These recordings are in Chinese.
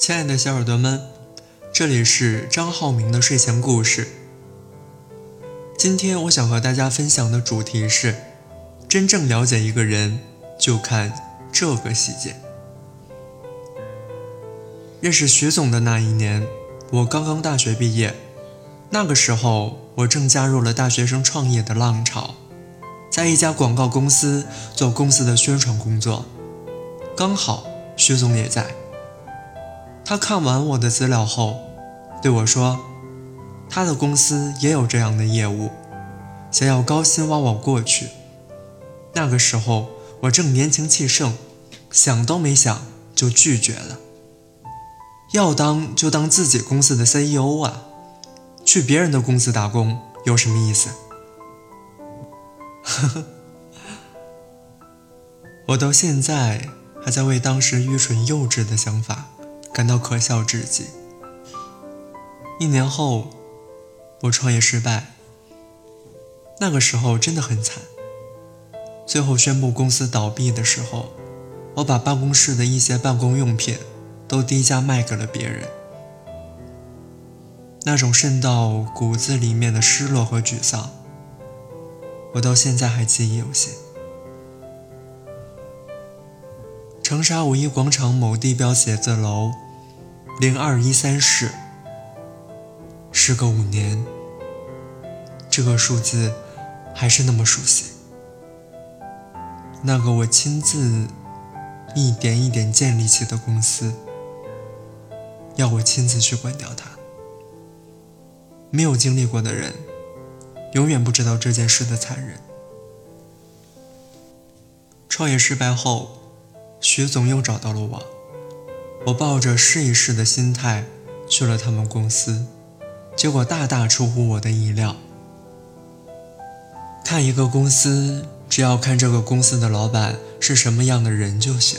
亲爱的小耳朵们，这里是张浩明的睡前故事。今天我想和大家分享的主题是：真正了解一个人，就看这个细节。认识徐总的那一年，我刚刚大学毕业，那个时候我正加入了大学生创业的浪潮，在一家广告公司做公司的宣传工作，刚好徐总也在。他看完我的资料后，对我说：“他的公司也有这样的业务，想要高薪挖我过去。”那个时候我正年轻气盛，想都没想就拒绝了。要当就当自己公司的 CEO 啊，去别人的公司打工有什么意思？呵呵，我到现在还在为当时愚蠢幼稚的想法。感到可笑至极。一年后，我创业失败。那个时候真的很惨。最后宣布公司倒闭的时候，我把办公室的一些办公用品都低价卖给了别人。那种渗到骨子里面的失落和沮丧，我到现在还记忆犹新。长沙五一广场某地标写字楼，零二一三室。时隔五年，这个数字还是那么熟悉。那个我亲自一点一点建立起的公司，要我亲自去关掉它。没有经历过的人，永远不知道这件事的残忍。创业失败后。徐总又找到了我，我抱着试一试的心态去了他们公司，结果大大出乎我的意料。看一个公司，只要看这个公司的老板是什么样的人就行。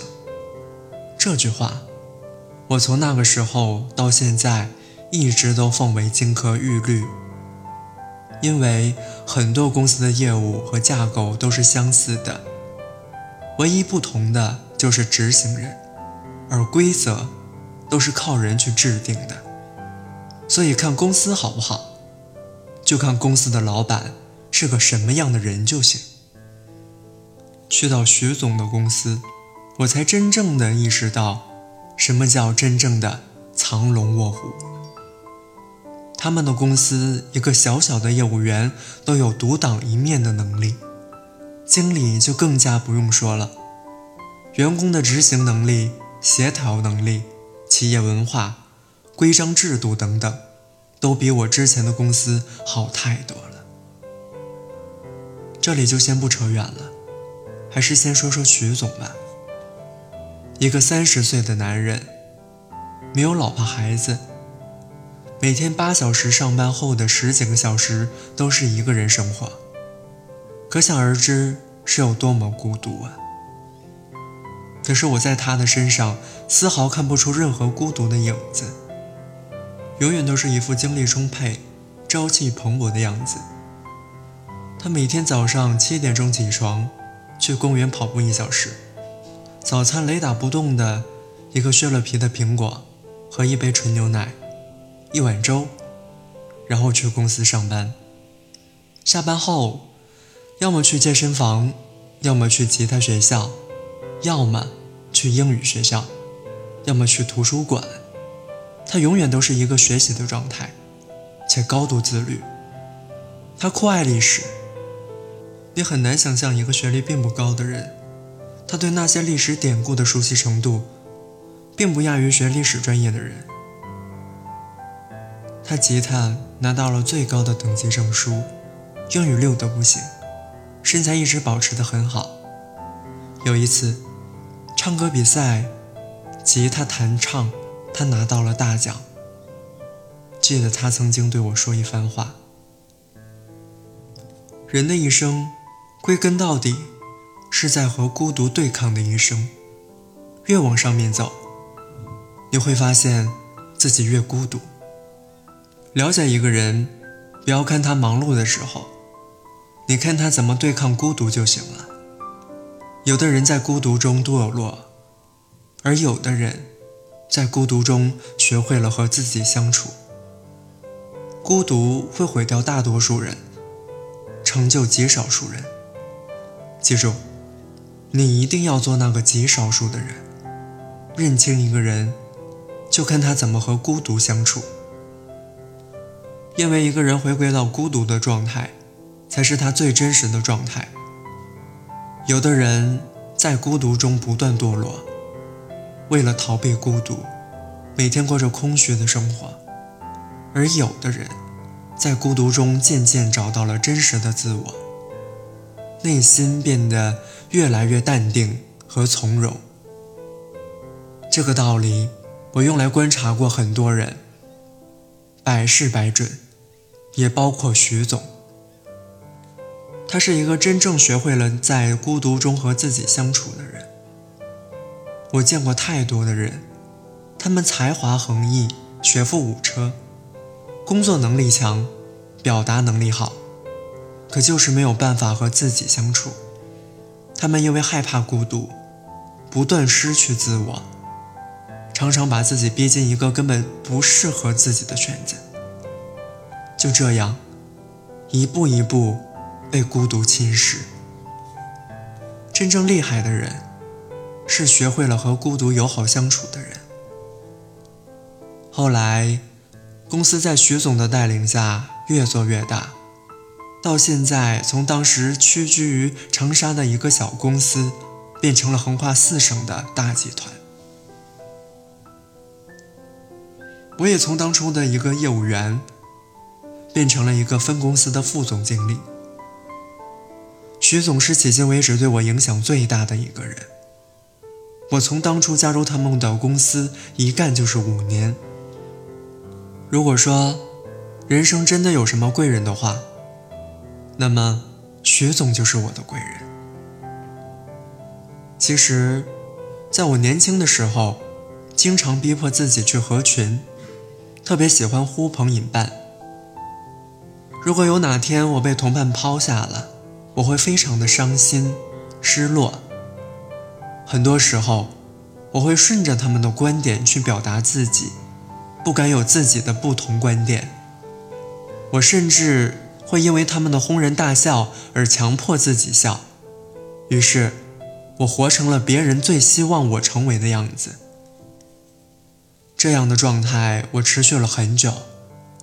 这句话，我从那个时候到现在一直都奉为金科玉律，因为很多公司的业务和架构都是相似的，唯一不同的。就是执行人，而规则都是靠人去制定的。所以看公司好不好，就看公司的老板是个什么样的人就行。去到徐总的公司，我才真正的意识到，什么叫真正的藏龙卧虎。他们的公司，一个小小的业务员都有独当一面的能力，经理就更加不用说了。员工的执行能力、协调能力、企业文化、规章制度等等，都比我之前的公司好太多了。这里就先不扯远了，还是先说说徐总吧。一个三十岁的男人，没有老婆孩子，每天八小时上班后的十几个小时都是一个人生活，可想而知是有多么孤独啊。可是我在他的身上丝毫看不出任何孤独的影子，永远都是一副精力充沛、朝气蓬勃的样子。他每天早上七点钟起床，去公园跑步一小时，早餐雷打不动的一个削了皮的苹果和一杯纯牛奶，一碗粥，然后去公司上班。下班后，要么去健身房，要么去吉他学校。要么去英语学校，要么去图书馆，他永远都是一个学习的状态，且高度自律。他酷爱历史，你很难想象一个学历并不高的人，他对那些历史典故的熟悉程度，并不亚于学历史专业的人。他吉他拿到了最高的等级证书，英语六都不行，身材一直保持得很好。有一次。唱歌比赛，吉他弹唱，他拿到了大奖。记得他曾经对我说一番话：人的一生，归根到底，是在和孤独对抗的一生。越往上面走，你会发现自己越孤独。了解一个人，不要看他忙碌的时候，你看他怎么对抗孤独就行了。有的人在孤独中堕落，而有的人在孤独中学会了和自己相处。孤独会毁掉大多数人，成就极少数人。记住，你一定要做那个极少数的人。认清一个人，就看他怎么和孤独相处。因为一个人回归到孤独的状态，才是他最真实的状态。有的人在孤独中不断堕落，为了逃避孤独，每天过着空虚的生活；而有的人，在孤独中渐渐找到了真实的自我，内心变得越来越淡定和从容。这个道理，我用来观察过很多人，百试百准，也包括徐总。他是一个真正学会了在孤独中和自己相处的人。我见过太多的人，他们才华横溢，学富五车，工作能力强，表达能力好，可就是没有办法和自己相处。他们因为害怕孤独，不断失去自我，常常把自己逼进一个根本不适合自己的圈子。就这样，一步一步。被孤独侵蚀。真正厉害的人，是学会了和孤独友好相处的人。后来，公司在徐总的带领下越做越大，到现在从当时屈居于长沙的一个小公司，变成了横跨四省的大集团。我也从当初的一个业务员，变成了一个分公司的副总经理。徐总是迄今为止对我影响最大的一个人。我从当初加入他们的公司，一干就是五年。如果说人生真的有什么贵人的话，那么徐总就是我的贵人。其实，在我年轻的时候，经常逼迫自己去合群，特别喜欢呼朋引伴。如果有哪天我被同伴抛下了，我会非常的伤心、失落。很多时候，我会顺着他们的观点去表达自己，不敢有自己的不同观点。我甚至会因为他们的哄人大笑而强迫自己笑。于是，我活成了别人最希望我成为的样子。这样的状态我持续了很久，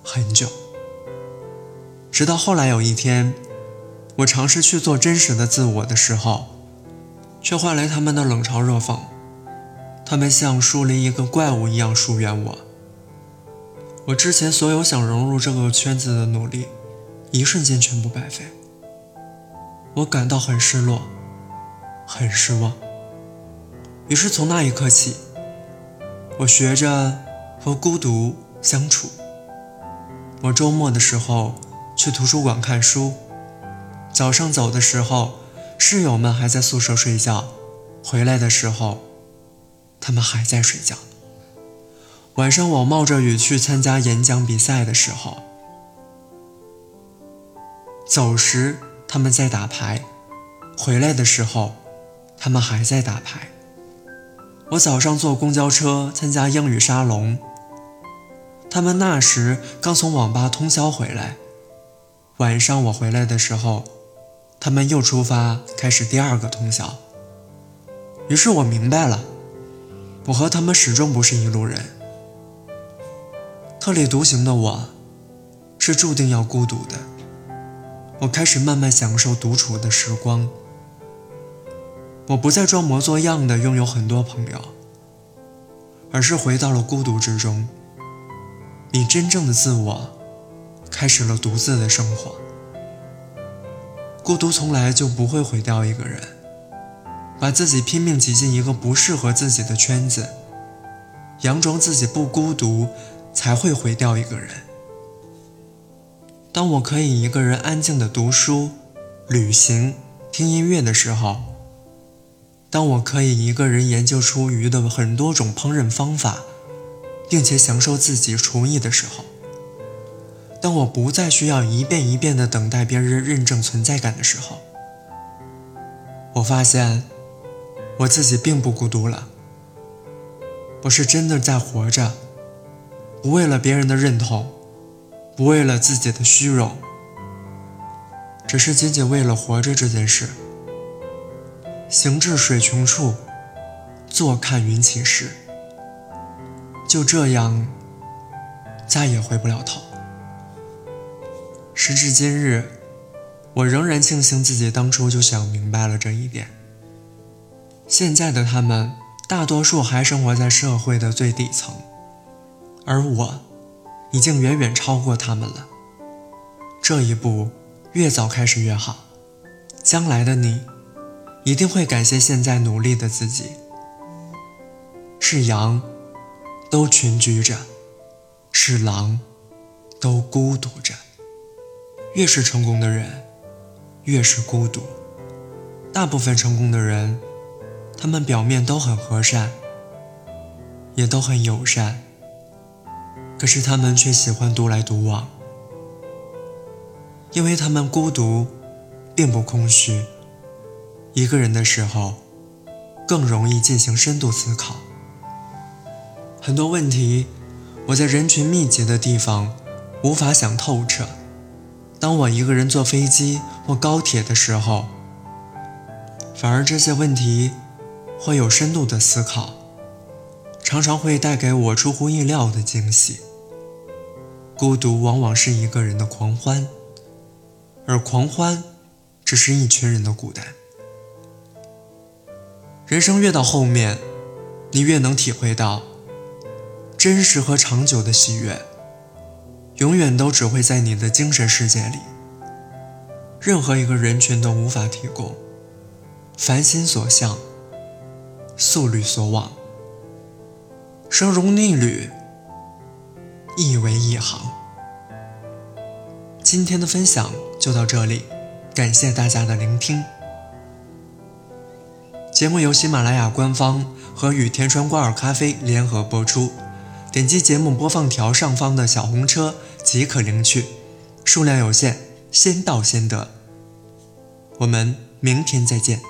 很久，直到后来有一天。我尝试去做真实的自我的时候，却换来他们的冷嘲热讽。他们像树立一个怪物一样疏远我。我之前所有想融入这个圈子的努力，一瞬间全部白费。我感到很失落，很失望。于是从那一刻起，我学着和孤独相处。我周末的时候去图书馆看书。早上走的时候，室友们还在宿舍睡觉；回来的时候，他们还在睡觉。晚上我冒着雨去参加演讲比赛的时候，走时他们在打牌；回来的时候，他们还在打牌。我早上坐公交车参加英语沙龙，他们那时刚从网吧通宵回来。晚上我回来的时候。他们又出发，开始第二个通宵。于是我明白了，我和他们始终不是一路人。特立独行的我，是注定要孤独的。我开始慢慢享受独处的时光。我不再装模作样的拥有很多朋友，而是回到了孤独之中，以真正的自我，开始了独自的生活。孤独从来就不会毁掉一个人，把自己拼命挤进一个不适合自己的圈子，佯装自己不孤独，才会毁掉一个人。当我可以一个人安静的读书、旅行、听音乐的时候，当我可以一个人研究出鱼的很多种烹饪方法，并且享受自己厨艺的时候。当我不再需要一遍一遍地等待别人认证存在感的时候，我发现我自己并不孤独了。我是真的在活着，不为了别人的认同，不为了自己的虚荣，只是仅仅为了活着这件事。行至水穷处，坐看云起时。就这样，再也回不了头。时至今日，我仍然庆幸自己当初就想明白了这一点。现在的他们，大多数还生活在社会的最底层，而我，已经远远超过他们了。这一步越早开始越好，将来的你。一定会感谢现在努力的自己。是羊，都群居着；是狼，都孤独着。越是成功的人，越是孤独。大部分成功的人，他们表面都很和善，也都很友善，可是他们却喜欢独来独往，因为他们孤独，并不空虚。一个人的时候，更容易进行深度思考。很多问题，我在人群密集的地方无法想透彻。当我一个人坐飞机或高铁的时候，反而这些问题会有深度的思考，常常会带给我出乎意料的惊喜。孤独往往是一个人的狂欢，而狂欢只是一群人的孤单。人生越到后面，你越能体会到，真实和长久的喜悦，永远都只会在你的精神世界里，任何一个人群都无法提供。凡心所向，速履所往，生如逆旅，亦为一行。今天的分享就到这里，感谢大家的聆听。节目由喜马拉雅官方和雨田川瓜尔咖啡联合播出。点击节目播放条上方的小红车即可领取，数量有限，先到先得。我们明天再见。